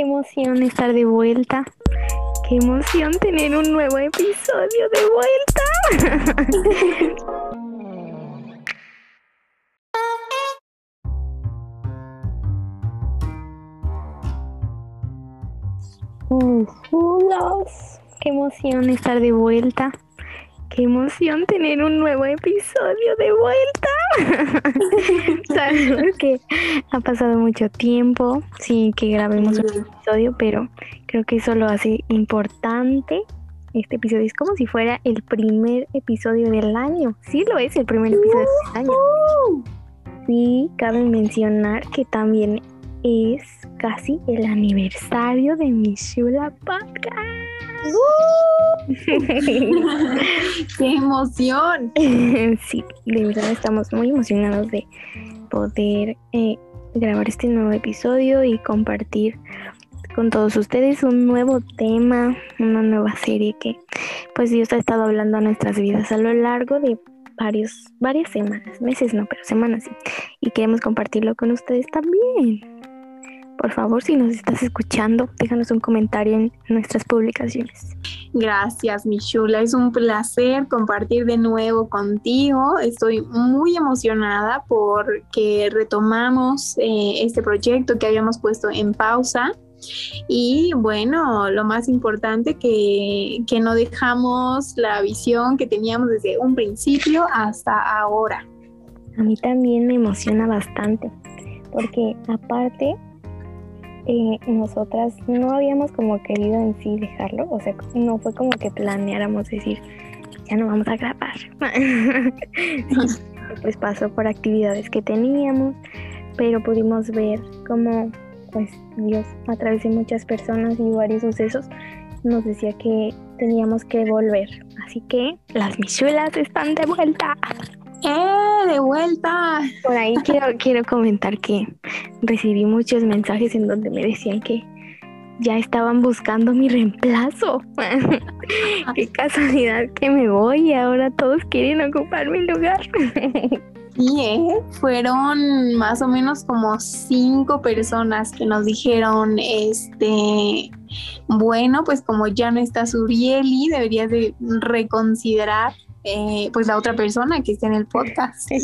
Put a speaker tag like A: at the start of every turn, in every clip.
A: qué emoción estar de vuelta. Qué emoción tener un nuevo episodio de vuelta. qué emoción estar de vuelta. Qué emoción tener un nuevo episodio de vuelta. Sabemos que ha pasado mucho tiempo sin que grabemos un episodio, pero creo que eso lo hace importante. Este episodio es como si fuera el primer episodio del año. Sí lo es el primer episodio del año. Sí, cabe mencionar que también es casi el aniversario de mi Shula Podcast.
B: ¡Qué emoción!
A: sí, de verdad estamos muy emocionados de poder eh, grabar este nuevo episodio y compartir con todos ustedes un nuevo tema, una nueva serie que pues Dios ha estado hablando a nuestras vidas a lo largo de varios, varias semanas, meses no, pero semanas sí. Y queremos compartirlo con ustedes también. Por favor, si nos estás escuchando, déjanos un comentario en nuestras publicaciones.
B: Gracias, Michula. Es un placer compartir de nuevo contigo. Estoy muy emocionada porque retomamos eh, este proyecto que habíamos puesto en pausa. Y bueno, lo más importante que, que no dejamos la visión que teníamos desde un principio hasta ahora.
A: A mí también me emociona bastante, porque aparte eh, nosotras no habíamos como querido en sí dejarlo, o sea, no fue como que planeáramos decir, ya no vamos a grabar. pues pasó por actividades que teníamos, pero pudimos ver cómo pues Dios a través de muchas personas y varios sucesos nos decía que teníamos que volver. Así que las michuelas están de vuelta.
B: ¡Eh! ¡De vuelta!
A: Por ahí quiero, quiero comentar que recibí muchos mensajes en donde me decían que ya estaban buscando mi reemplazo. Qué casualidad que me voy y ahora todos quieren ocupar mi lugar.
B: Sí, ¿eh? fueron más o menos como cinco personas que nos dijeron, este, bueno, pues como ya no está Surieli, deberías de reconsiderar eh, pues la otra persona que está en el podcast.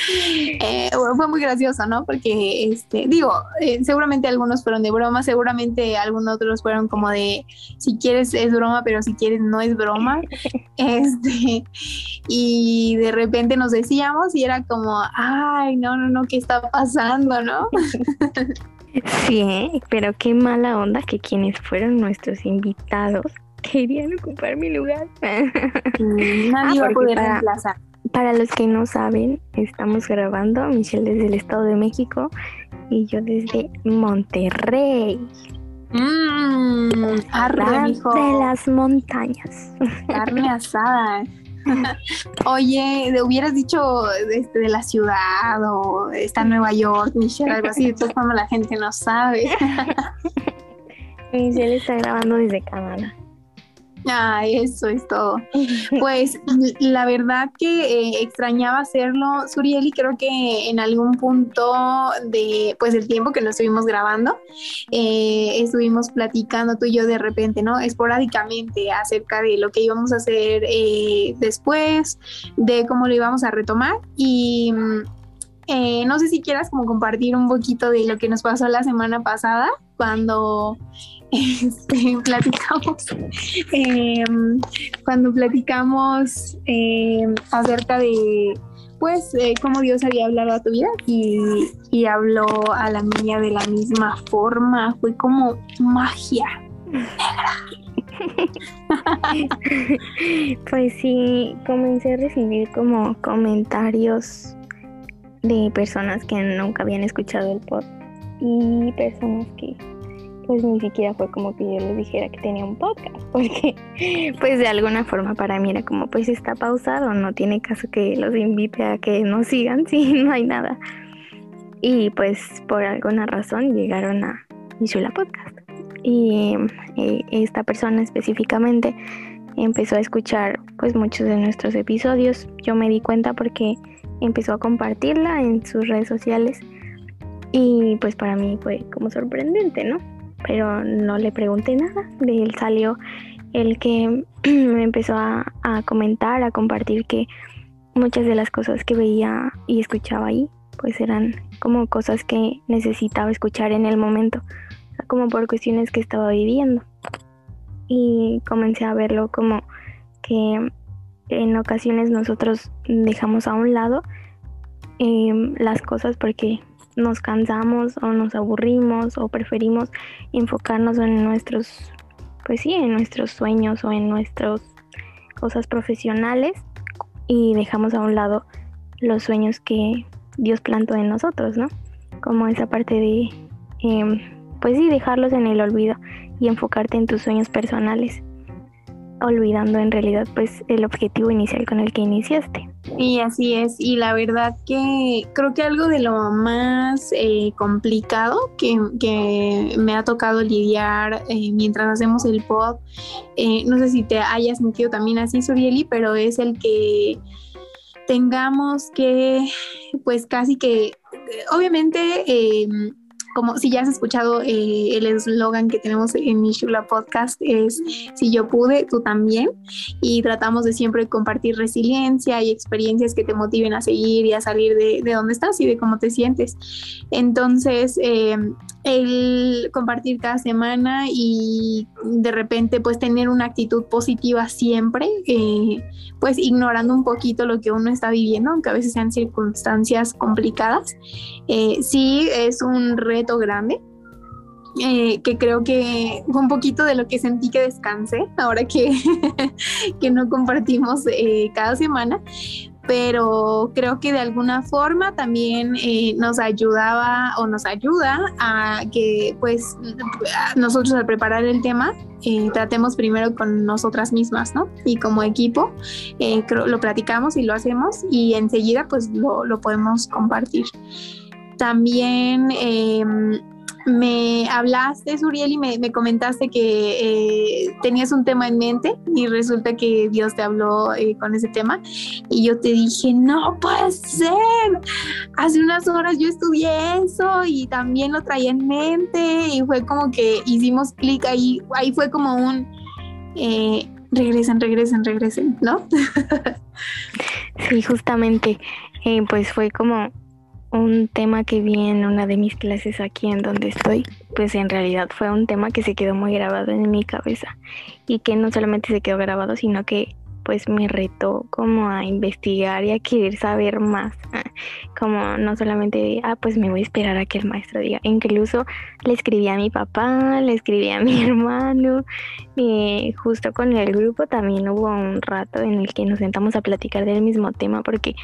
B: Y eh, fue muy gracioso, ¿no? Porque, este, digo, eh, seguramente algunos fueron de broma, seguramente algunos otros fueron como de, si quieres es broma, pero si quieres no es broma. este, y de repente nos decíamos y era como, ay, no, no, no, ¿qué está pasando, no?
A: Sí, pero qué mala onda que quienes fueron nuestros invitados querían ocupar mi lugar.
B: Nadie va a poder para, reemplazar.
A: Para los que no saben, estamos grabando, Michelle desde el Estado de México y yo desde Monterrey.
B: Mmm,
A: de las montañas.
B: Carne asada. Oye, hubieras dicho este, de la ciudad o está en Nueva York, Michelle, algo así, entonces como la gente no sabe.
A: Michelle está grabando desde Canadá.
B: Ah, eso es todo. Pues la verdad que eh, extrañaba hacerlo, Surieli, creo que en algún punto de pues el tiempo que nos estuvimos grabando, eh, estuvimos platicando tú y yo de repente, ¿no? Esporádicamente acerca de lo que íbamos a hacer eh, después, de cómo lo íbamos a retomar y no sé si quieras como compartir un poquito de lo que nos pasó la semana pasada cuando este, platicamos, em, cuando platicamos em, acerca de, pues, eh, cómo Dios había hablado a tu vida y, habló a la niña de la misma forma, fue como magia
A: pues sí, comencé a recibir como comentarios de personas que nunca habían escuchado el podcast y personas que pues ni siquiera fue como que yo les dijera que tenía un podcast, porque pues de alguna forma para mí era como pues está pausado, no tiene caso que los invite a que nos sigan si no hay nada. Y pues por alguna razón llegaron a la Podcast. Y eh, esta persona específicamente empezó a escuchar pues muchos de nuestros episodios. Yo me di cuenta porque empezó a compartirla en sus redes sociales Y pues para mí fue como sorprendente, ¿no? Pero no le pregunté nada. De él salió el que me empezó a, comentar, a compartir que muchas de las cosas que veía y escuchaba ahí, pues eran como cosas que necesitaba escuchar en el momento, como por cuestiones que estaba viviendo. Y comencé a verlo como que en ocasiones nosotros dejamos a un lado em, las cosas porque nos cansamos o nos aburrimos o preferimos enfocarnos en nuestros, pues sí, en nuestros sueños o en nuestras cosas profesionales y dejamos a un lado los sueños que Dios plantó en nosotros, ¿no? Como esa parte de, em, pues sí, dejarlos en el olvido y enfocarte en tus sueños personales olvidando en realidad pues el objetivo inicial con el que iniciaste.
B: Y así es, y la verdad que creo que algo de lo más eh, complicado que, me ha tocado lidiar eh, mientras hacemos el pod, eh, no sé si te hayas sentido también así, Surieli, pero es el que tengamos que, pues casi que, obviamente, em, como si ya has escuchado eh, el eslogan que tenemos en Mishula Podcast es si yo pude, tú también. Y tratamos de siempre compartir resiliencia y experiencias que te motiven a seguir y a salir de, de donde estás y de cómo te sientes. Entonces, eh, el compartir cada semana y de repente pues tener una actitud positiva siempre, eh, pues ignorando un poquito lo que uno está viviendo, aunque a veces sean circunstancias complicadas, eh, sí es un reto grande. Eh, que creo que fue un poquito de lo que sentí que descansé ahora que, que no compartimos cada semana, pero creo que de alguna forma también eh, nos ayudaba o nos ayuda a que pues nosotros al preparar el tema eh, tratemos primero con nosotras mismas, ¿no? Y como equipo eh, lo platicamos y lo hacemos y enseguida pues lo, lo podemos compartir. También em, me hablaste, Suriel, y me, comentaste que eh, tenías un tema en mente y resulta que Dios te habló eh, con ese tema. Y yo te dije, no puede ser. Hace unas horas yo estudié eso y también lo traía en mente y fue como que hicimos clic ahí. Ahí fue como un... Eh, regresen, regresen, regresen, ¿no?
A: sí, justamente, pues fue como un tema que vi en una de mis clases aquí en donde estoy, pues en realidad fue un tema que se quedó muy grabado en mi cabeza y que no solamente se quedó grabado, sino que pues me retó como a investigar y a querer saber más, como no solamente, ah, pues me voy a esperar a que el maestro diga, incluso le escribí a mi papá, le escribí a mi hermano, y justo con el grupo también hubo un rato en el que nos sentamos a platicar del mismo tema porque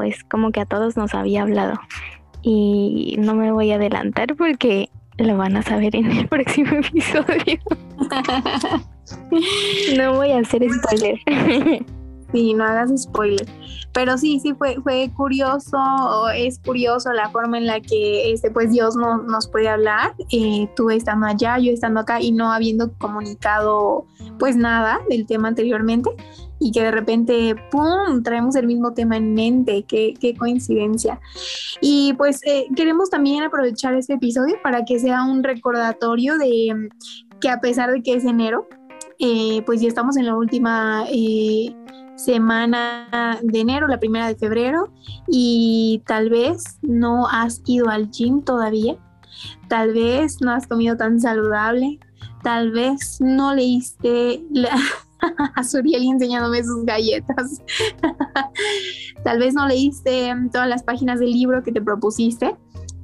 A: pues como que a todos nos había hablado. Y no me voy a adelantar porque lo van a saber en el próximo episodio. no voy a hacer spoiler.
B: Sí, no hagas spoiler. Pero sí, sí fue, fue curioso, es curioso la forma en la que este, pues Dios no, nos puede hablar, eh, tú estando allá, yo estando acá y no habiendo comunicado pues nada del tema anteriormente y que de repente, ¡pum!, traemos el mismo tema en mente, qué, qué coincidencia. Y pues eh, queremos también aprovechar este episodio para que sea un recordatorio de que a pesar de que es enero, eh, pues ya estamos en la última eh, semana de enero, la primera de febrero, y tal vez no has ido al gym todavía, tal vez no has comido tan saludable, tal vez no leíste la a Suriel enseñándome sus galletas. Tal vez no leíste todas las páginas del libro que te propusiste,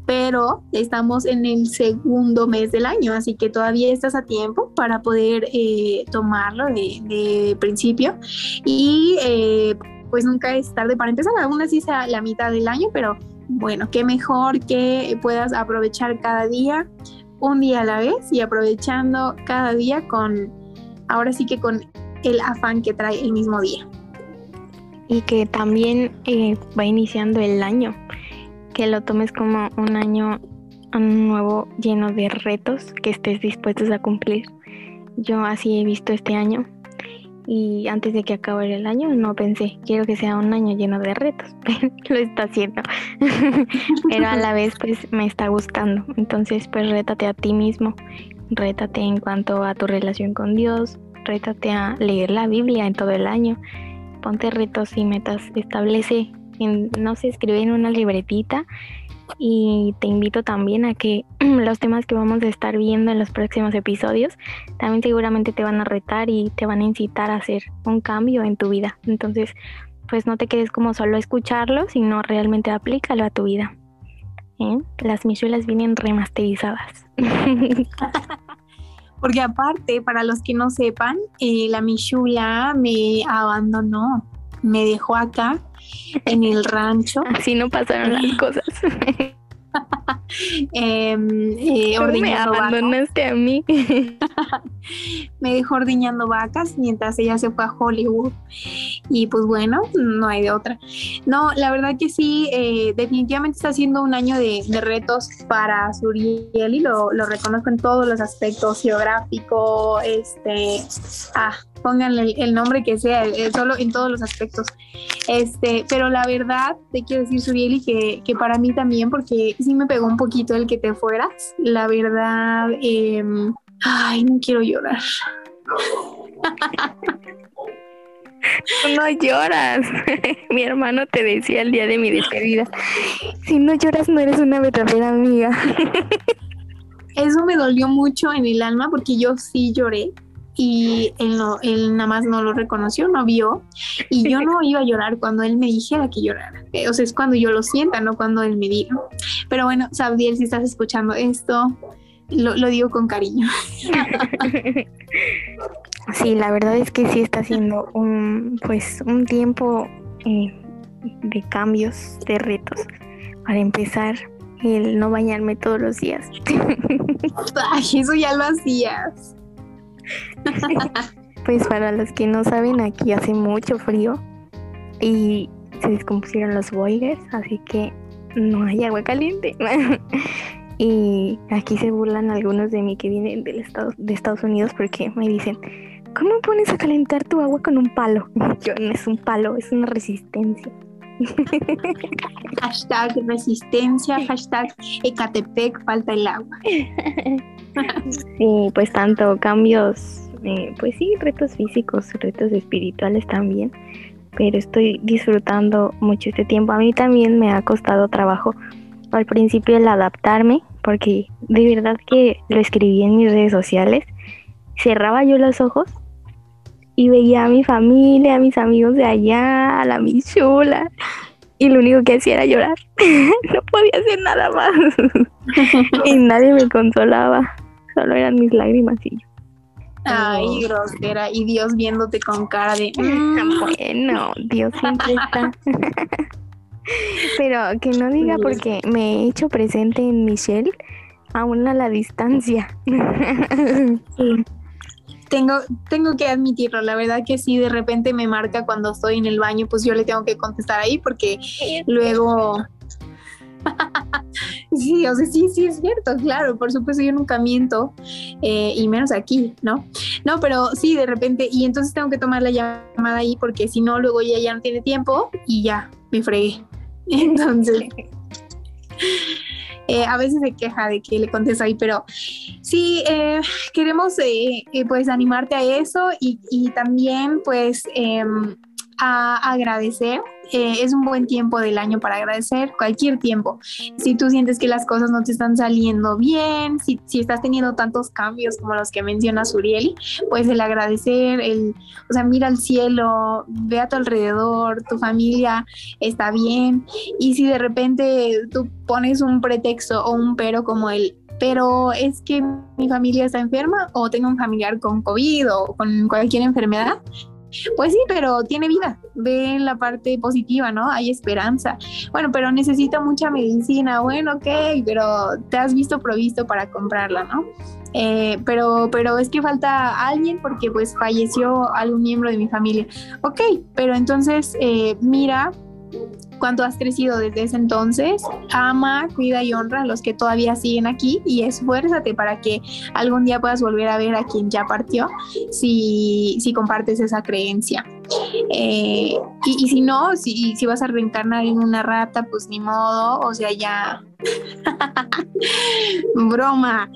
B: pero estamos en el segundo mes del año, así que todavía estás a tiempo para poder eh, tomarlo de, principio. Y eh, pues nunca es tarde para empezar, aún así sea la mitad del año, pero bueno, qué mejor que puedas aprovechar cada día, un día a la vez y aprovechando cada día con, ahora sí que con el afán que trae el mismo día.
A: Y que también eh, va iniciando el año, que lo tomes como un año nuevo lleno de retos que estés dispuestos a cumplir. Yo así he visto este año y antes de que acabe el año no pensé, quiero que sea un año lleno de retos, lo está haciendo. pero a la vez pues me está gustando. Entonces pues rétate a ti mismo, rétate en cuanto a tu relación con Dios, rétate a leer la Biblia en todo el año, ponte retos y metas, establece, no se escribe en una libretita y te invito también a que los temas que vamos a estar viendo en los próximos episodios también seguramente te van a retar y te van a incitar a hacer un cambio en tu vida. Entonces, pues no te quedes como solo escucharlo, sino realmente aplícalo a tu vida. ¿eh? Las michuelas vienen remasterizadas.
B: Porque aparte, para los que no sepan, eh, la Michula me abandonó, me dejó acá en el rancho.
A: Así no pasaron las cosas.
B: Em, eh,
A: me abandonaste a mí.
B: me dejó ordeñando vacas mientras ella se fue a Hollywood. Y pues bueno, no hay de otra. No, la verdad que sí, eh, definitivamente está siendo un año de, retos para Suriel y lo, lo, reconozco en todos los aspectos, geográfico, este, ah, pónganle el, nombre que sea, eh, solo en todos los aspectos. Este, pero la verdad, te quiero decir, Surieli, que, que para mí también, porque sí me pegó un poquito el que te fueras. La verdad, em, ay, no quiero llorar.
A: No lloras. mi hermano te decía el día de mi despedida, si no lloras no eres una verdadera amiga.
B: Eso me dolió mucho en el alma porque yo sí lloré y él, no, él nada más no lo reconoció, no vio, y yo no iba a llorar cuando él me dijera que llorara. O sea, es cuando yo lo sienta, no cuando él me diga. Pero bueno, Sabdiel, si estás escuchando esto, lo, digo con cariño.
A: Sí, la verdad es que sí está siendo un, pues, un tiempo eh, de cambios, de retos. Para empezar, el no bañarme todos los días.
B: Ay, eso ya lo hacías.
A: pues para los que no saben, aquí hace mucho frío y se descompusieron los boilers, así que no hay agua caliente. y aquí se burlan algunos de mí que vienen del estado, de Estados Unidos porque me dicen, ¿cómo pones a calentar tu agua con un palo? Yo no es un palo, es una resistencia.
B: hashtag resistencia, hashtag Ecatepec, falta el agua.
A: sí, pues tanto cambios, eh, pues sí, retos físicos, retos espirituales también, pero estoy disfrutando mucho este tiempo. A mí también me ha costado trabajo al principio el adaptarme, porque de verdad que lo escribí en mis redes sociales, cerraba yo los ojos y veía a mi familia, a mis amigos de allá, a la chula y lo único que hacía era llorar. no podía hacer nada más. y nadie me consolaba. Solo eran mis lágrimas y yo.
B: Ay, grosera. Y Dios viéndote con cara de.
A: Mm". Bueno, Dios siempre está. Pero que no diga porque me he hecho presente en Michelle, aún a la distancia.
B: sí tengo, tengo que admitirlo, la verdad que sí, de repente me marca cuando estoy en el baño, pues yo le tengo que contestar ahí porque luego... sí, o sea, sí, sí es cierto, claro, por supuesto yo nunca miento, eh, y menos aquí, ¿no? No, pero sí, de repente, y entonces tengo que tomar la llamada ahí porque si no, luego ya, ya no tiene tiempo y ya, me fregué. Entonces... Eh, a veces se queja de que le contesto ahí, pero sí, eh, queremos eh, pues animarte a eso y, y también pues em, a agradecer. Eh, es un buen tiempo del año para agradecer, cualquier tiempo. Si tú sientes que las cosas no te están saliendo bien, si, si estás teniendo tantos cambios como los que menciona Surieli, pues el agradecer, el, o sea, mira al cielo, ve a tu alrededor, tu familia está bien. Y si de repente tú pones un pretexto o un pero como el pero es que mi familia está enferma o tengo un familiar con COVID o con cualquier enfermedad, pues sí, pero tiene vida, ve la parte positiva, ¿no? Hay esperanza. Bueno, pero necesita mucha medicina, bueno, ok, pero te has visto provisto para comprarla, ¿no? Eh, pero, pero es que falta alguien porque pues falleció algún miembro de mi familia. Ok, pero entonces eh, mira cuánto has crecido desde ese entonces. Ama, cuida y honra a los que todavía siguen aquí y esfuérzate para que algún día puedas volver a ver a quien ya partió si, si compartes esa creencia. Eh, y, si no, si, si vas a reencarnar en una rata, pues ni modo, o sea, ya Broma.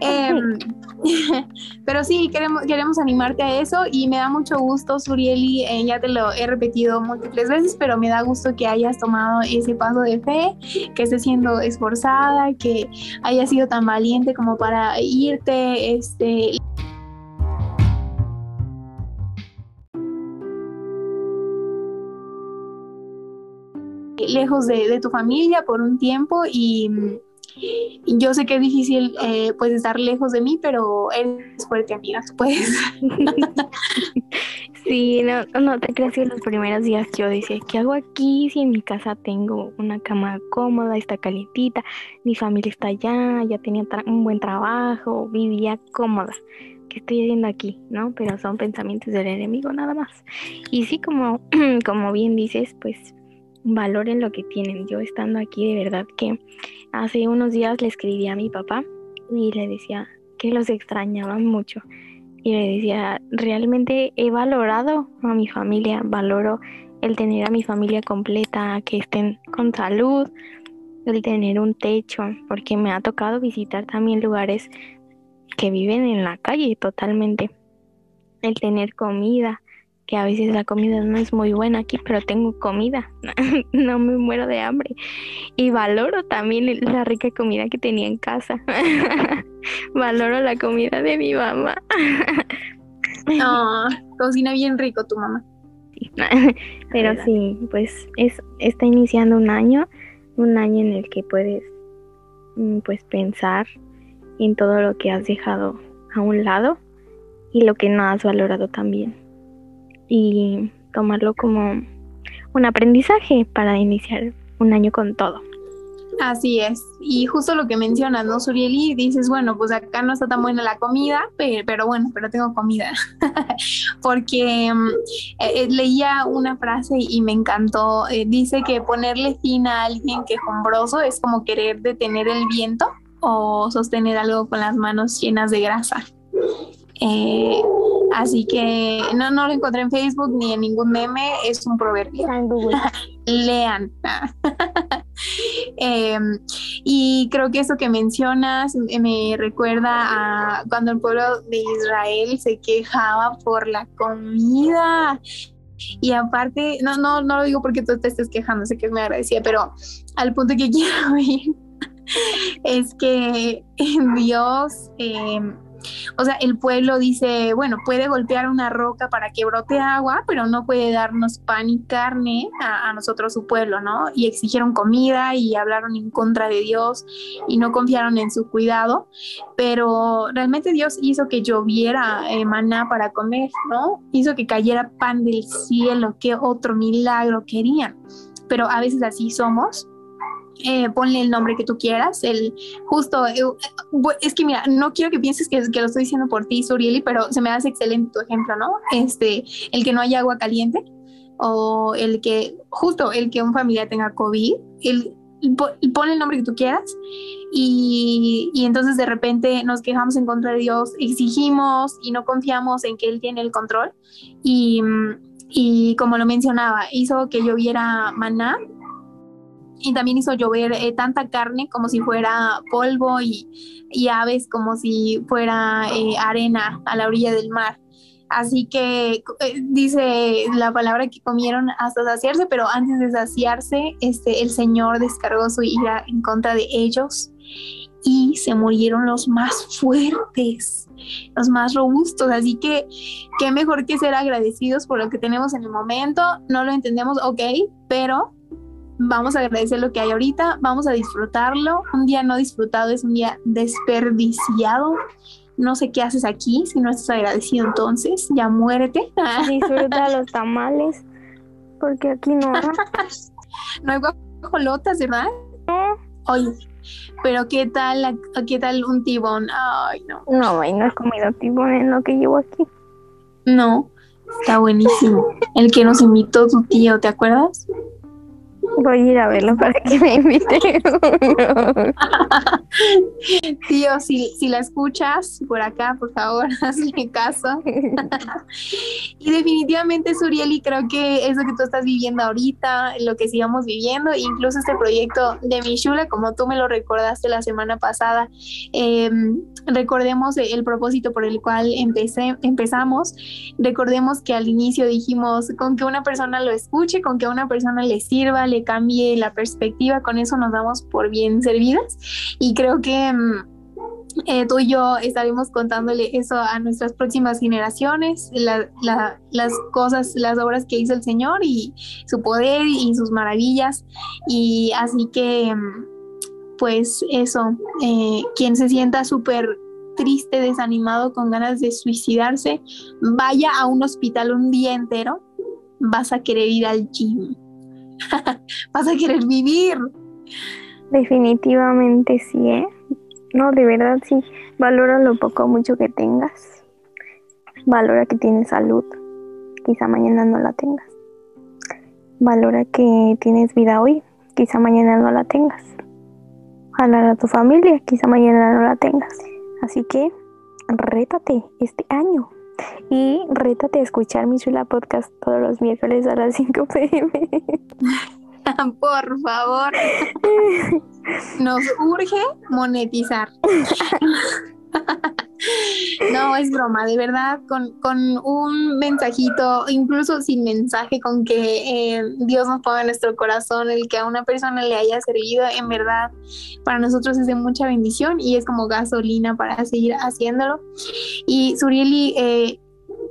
B: Em, pero sí, queremos, queremos animarte a eso y me da mucho gusto, Surieli, eh, ya te lo he repetido múltiples veces, pero me da gusto que hayas tomado ese paso de fe, que estés siendo esforzada, que hayas sido tan valiente como para irte, este... lejos de, tu familia por un tiempo y, yo sé que es difícil eh, pues estar lejos de mí, pero eres fuerte amiga, tú puedes.
A: sí, no, no te creas que los primeros días yo decía, ¿qué hago aquí si en mi casa tengo una cama cómoda, está calientita, mi familia está allá, ya tenía un buen trabajo, vivía cómoda? ¿Qué estoy haciendo aquí? ¿No? Pero son pensamientos del enemigo nada más. Y sí, como, como bien dices, pues valoren lo que tienen. Yo estando aquí, de verdad que hace unos días le escribí a mi papá y le decía que los extrañaba mucho. Y le decía, realmente he valorado a mi familia, valoro el tener a mi familia completa, que estén con salud, el tener un techo, porque me ha tocado visitar también lugares que viven en la calle totalmente. El tener comida, que a veces la comida no es muy buena aquí, pero tengo comida, no me muero de hambre. Y valoro también la rica comida que tenía en casa. valoro la comida de mi mamá.
B: no, cocina bien rico tu mamá.
A: pero sí, pues es, está iniciando un año, un año en el que puedes mm, pues pensar en todo lo que has dejado a un lado y lo que no has valorado también y tomarlo como un aprendizaje para iniciar un año con todo.
B: Así es, y justo lo que mencionas, ¿no, Surieli? Dices, bueno, pues acá no está tan buena la comida, pero, bueno, pero tengo comida. Porque mm, eh, eh, leía una frase y me encantó. Eh, dice que ponerle fin a alguien quejumbroso es como querer detener el viento o sostener algo con las manos llenas de grasa. Eh, así que no, no lo encontré en Facebook ni en ningún meme, es un proverbio. Lean. Em, y creo que eso que mencionas me recuerda a cuando el pueblo de Israel se quejaba por la comida. Y aparte, no, no, no lo digo porque tú te estés quejando, sé que es muy agradecida, pero al punto que quiero ir es que Dios eh, o sea, el pueblo dice, bueno, puede golpear una roca para que brote agua, pero no puede darnos pan y carne a, nosotros, su pueblo, ¿no? Y exigieron comida y hablaron en contra de Dios y no confiaron en su cuidado, pero realmente Dios hizo que lloviera eh, maná para comer, ¿no? Hizo que cayera pan del cielo, qué otro milagro querían. Pero a veces así somos eh, ponle el nombre que tú quieras, el justo, eh, es que mira, no quiero que pienses que, que, lo estoy diciendo por ti, Surieli, pero se me hace excelente tu ejemplo, ¿no? Este, el que no haya agua caliente o el que, justo el que un familiar tenga COVID, el, pon el nombre que tú quieras y, y, entonces de repente nos quejamos en contra de Dios, exigimos y no confiamos en que Él tiene el control y, y como lo mencionaba, hizo que lloviera maná y también hizo llover eh, tanta carne como si fuera polvo y, aves como si fuera eh, arena a la orilla del mar. Así que eh, dice la palabra que comieron hasta saciarse, pero antes de saciarse, este, el Señor descargó su ira en contra de ellos y se murieron los más fuertes, los más robustos. Así que qué mejor que ser agradecidos por lo que tenemos en el momento. No lo entendemos, ok, pero vamos a agradecer lo que hay ahorita, vamos a disfrutarlo. Un día no disfrutado es un día desperdiciado. No sé qué haces aquí si no estás agradecido entonces, ya muérete.
A: Disfruta los tamales, porque aquí no hay.
B: no hay guajolotas, ¿verdad? No. Oye, pero ¿qué tal, qué tal un tibón? Ay, no.
A: No, no he comido tibón en lo que llevo aquí.
B: No, está buenísimo. El que nos invitó tu tío, ¿te acuerdas?
A: Voy a ir a verlo para que me invite.
B: Tío, si, si la escuchas por acá, por favor, hazle caso. y definitivamente, Surieli, creo que es lo que tú estás viviendo ahorita, lo que sigamos viviendo, incluso este proyecto de Michula, como tú me lo recordaste la semana pasada, em, recordemos el propósito por el cual empecé, empezamos, recordemos que al inicio dijimos, con que una persona lo escuche, con que una persona le sirva, le cambie la perspectiva, con eso nos damos por bien servidas y creo que... Mm, eh, tú y yo estaremos contándole eso a nuestras próximas generaciones, las cosas, las obras que hizo el Señor y su poder y sus maravillas. Y así que, mm, pues eso, eh, quien se sienta súper triste, desanimado, con ganas de suicidarse, vaya a un hospital un día entero, vas a querer ir al gym, vas a querer vivir.
A: Definitivamente sí, ¿eh? No, de verdad sí. Valora lo poco o mucho que tengas. Valora que tienes salud. Quizá mañana no la tengas. Valora que tienes vida hoy. Quizá mañana no la tengas. Valora a tu familia. Quizá mañana no la tengas. Así que rétate este año. Y rétate a escuchar mi chula podcast todos los miércoles a las 5 pm.
B: Por favor. Nos urge monetizar. No, es broma, de verdad, con, un mensajito, incluso sin mensaje, con que eh, Dios nos ponga en nuestro corazón, el que a una persona le haya servido, en verdad, para nosotros es de mucha bendición y es como gasolina para seguir haciéndolo. Y Surieli, eh,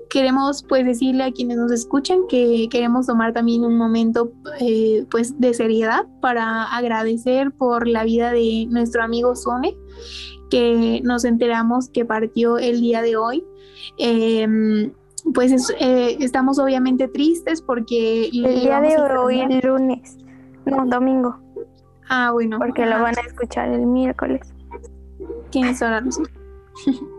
B: queremos pues decirle a quienes nos escuchan que queremos tomar también un momento eh, pues de seriedad para agradecer por la vida de nuestro amigo Sone que nos enteramos que partió el día de hoy. Em, pues eh, estamos obviamente tristes porque...
A: El día de hoy, el lunes, no, domingo.
B: Ah, bueno.
A: Porque lo van a escuchar el miércoles.
B: Tienes razón.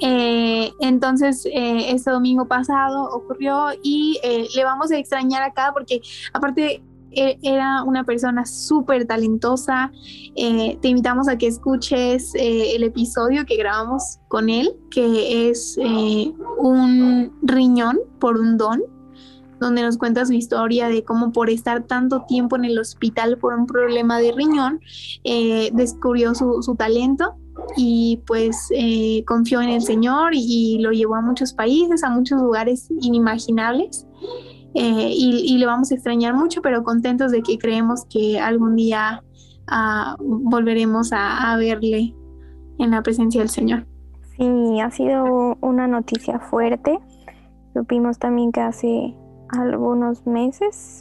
B: Eh, entonces, eh, este domingo pasado ocurrió y eh, le vamos a extrañar acá porque aparte era una persona súper talentosa. te invitamos a que escuches el episodio que grabamos con él, que es un riñón por un don donde nos cuenta su historia de cómo por estar tanto tiempo en el hospital por un problema de riñón, descubrió su, su talento y pues eh, confió en el Señor y, lo llevó a muchos países, a muchos lugares inimaginables. Eh, y, lo vamos a extrañar mucho, pero contentos de que creemos que algún día ah, volveremos a, a, verle en la presencia del Señor.
A: Sí, ha sido una noticia fuerte. Supimos también que hace algunos meses,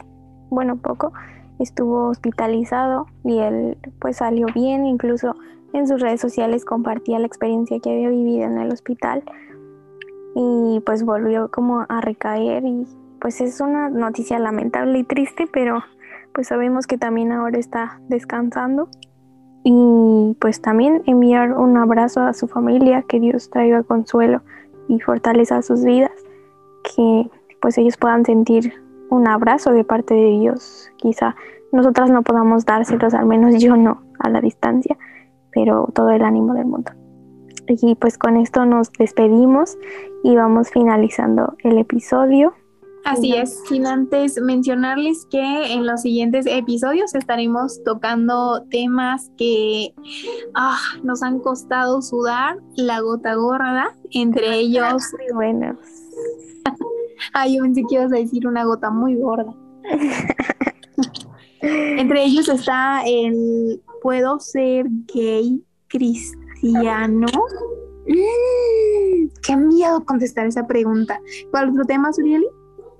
A: bueno, poco, estuvo hospitalizado y él pues salió bien, incluso en sus redes sociales compartía la experiencia que había vivido en el hospital y pues volvió como a recaer y pues es una noticia lamentable y triste, pero pues sabemos que también ahora está descansando y pues también enviar un abrazo a su familia, que Dios traiga consuelo y fortaleza a sus vidas, que pues ellos puedan sentir un abrazo de parte de Dios. Quizá nosotras no podamos dárselos, al menos yo no, a la distancia, pero todo el ánimo del mundo. Y pues con esto nos despedimos y vamos finalizando el episodio.
B: Así es, sin antes mencionarles que en los siguientes episodios estaremos tocando temas que ah, nos han costado sudar la gota gorda, entre ellos...
A: Muy buenos.
B: ah, yo pensé que ibas a decir una gota muy gorda. entre ellos está el ¿Puedo ser gay cristiano? Mm, qué miedo contestar esa pregunta. ¿Cuál otro tema, Surieli?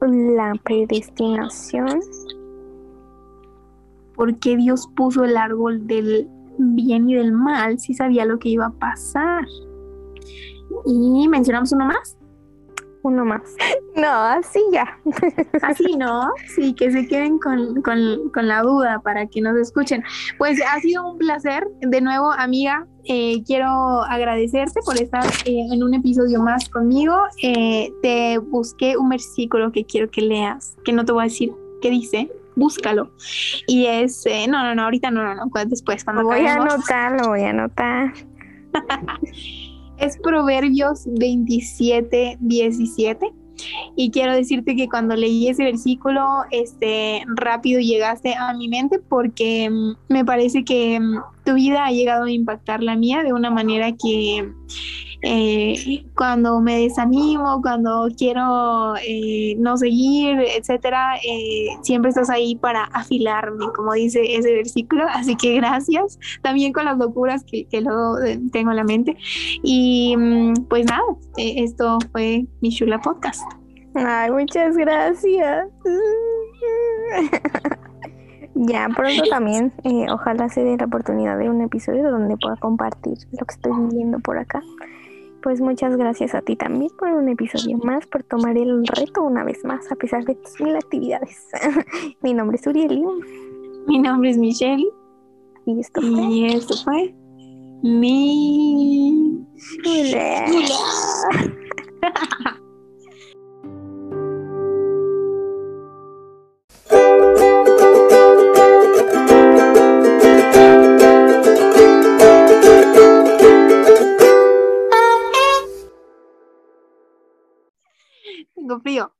A: La predestinación.
B: ¿Por qué Dios puso el árbol del bien y del mal si sabía lo que iba a pasar? Y mencionamos uno más
A: uno más. No, así ya.
B: Así, ¿no? Sí, que se queden con, la duda para que nos escuchen. Pues ha sido un placer. De nuevo, amiga, eh, quiero agradecerte por estar eh, en un episodio más conmigo. Eh, te busqué un versículo que quiero que leas, que no te voy a decir qué dice, búscalo. Y es, eh, no, no, no, ahorita no, no, no, después cuando
A: voy a anotar, lo voy a anotar.
B: es Proverbios 27, 17. Y quiero decirte que cuando leí ese versículo, este, rápido llegaste a mi mente porque mm, me parece que mm, tu vida ha llegado a impactar la mía de una manera que eh, cuando me desanimo, cuando quiero eh, no seguir, etcétera, eh, siempre estás ahí para afilarme, como dice ese versículo. Así que gracias. También con las locuras que, que luego tengo en la mente. Y mm, pues nada, esto fue mi Shula Podcast.
A: Ay, muchas gracias. ya pronto también, ojalá se dé la oportunidad de un episodio donde pueda compartir lo que estoy viviendo por acá. Pues muchas gracias a ti también por un episodio más, por tomar el reto una vez más, a pesar de tus mil actividades. Mi nombre es Urieli.
B: Mi nombre es Michelle.
A: Y esto
B: fue. Y esto fue. Mi. frío.